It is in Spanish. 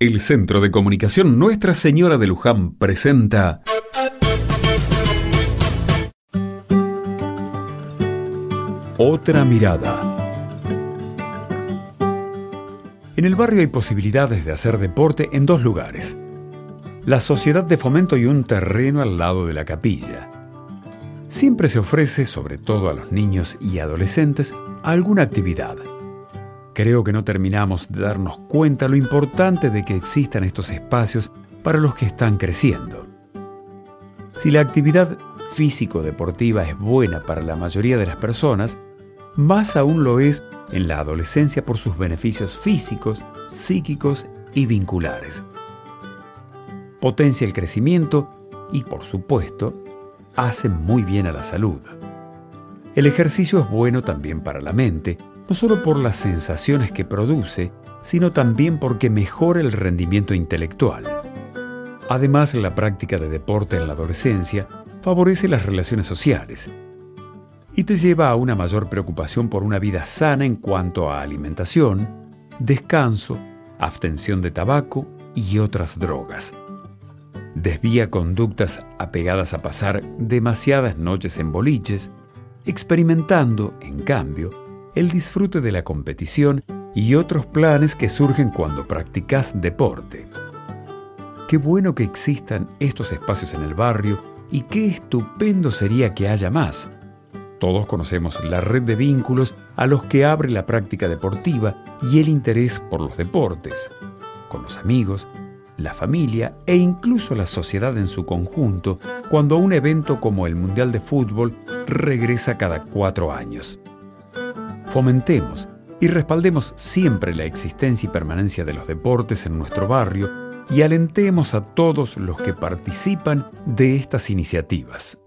El Centro de Comunicación Nuestra Señora de Luján presenta Otra mirada. En el barrio hay posibilidades de hacer deporte en dos lugares. La Sociedad de Fomento y un terreno al lado de la capilla. Siempre se ofrece, sobre todo a los niños y adolescentes, alguna actividad Creo que no terminamos de darnos cuenta lo importante de que existan estos espacios para los que están creciendo. Si la actividad físico-deportiva es buena para la mayoría de las personas, más aún lo es en la adolescencia por sus beneficios físicos, psíquicos y vinculares. Potencia el crecimiento y, por supuesto, hace muy bien a la salud. El ejercicio es bueno también para la mente, no solo por las sensaciones que produce, sino también porque mejora el rendimiento intelectual. Además, la práctica de deporte en la adolescencia favorece las relaciones sociales y te lleva a una mayor preocupación por una vida sana en cuanto a alimentación, descanso, abstención de tabaco y otras drogas. Desvía conductas apegadas a pasar demasiadas noches en boliches, experimentando, en cambio, el disfrute de la competición y otros planes que surgen cuando practicas deporte. Qué bueno que existan estos espacios en el barrio y qué estupendo sería que haya más. Todos conocemos la red de vínculos a los que abre la práctica deportiva y el interés por los deportes, con los amigos, la familia e incluso la sociedad en su conjunto cuando un evento como el Mundial de Fútbol regresa cada cuatro años. Fomentemos y respaldemos siempre la existencia y permanencia de los deportes en nuestro barrio y alentemos a todos los que participan de estas iniciativas.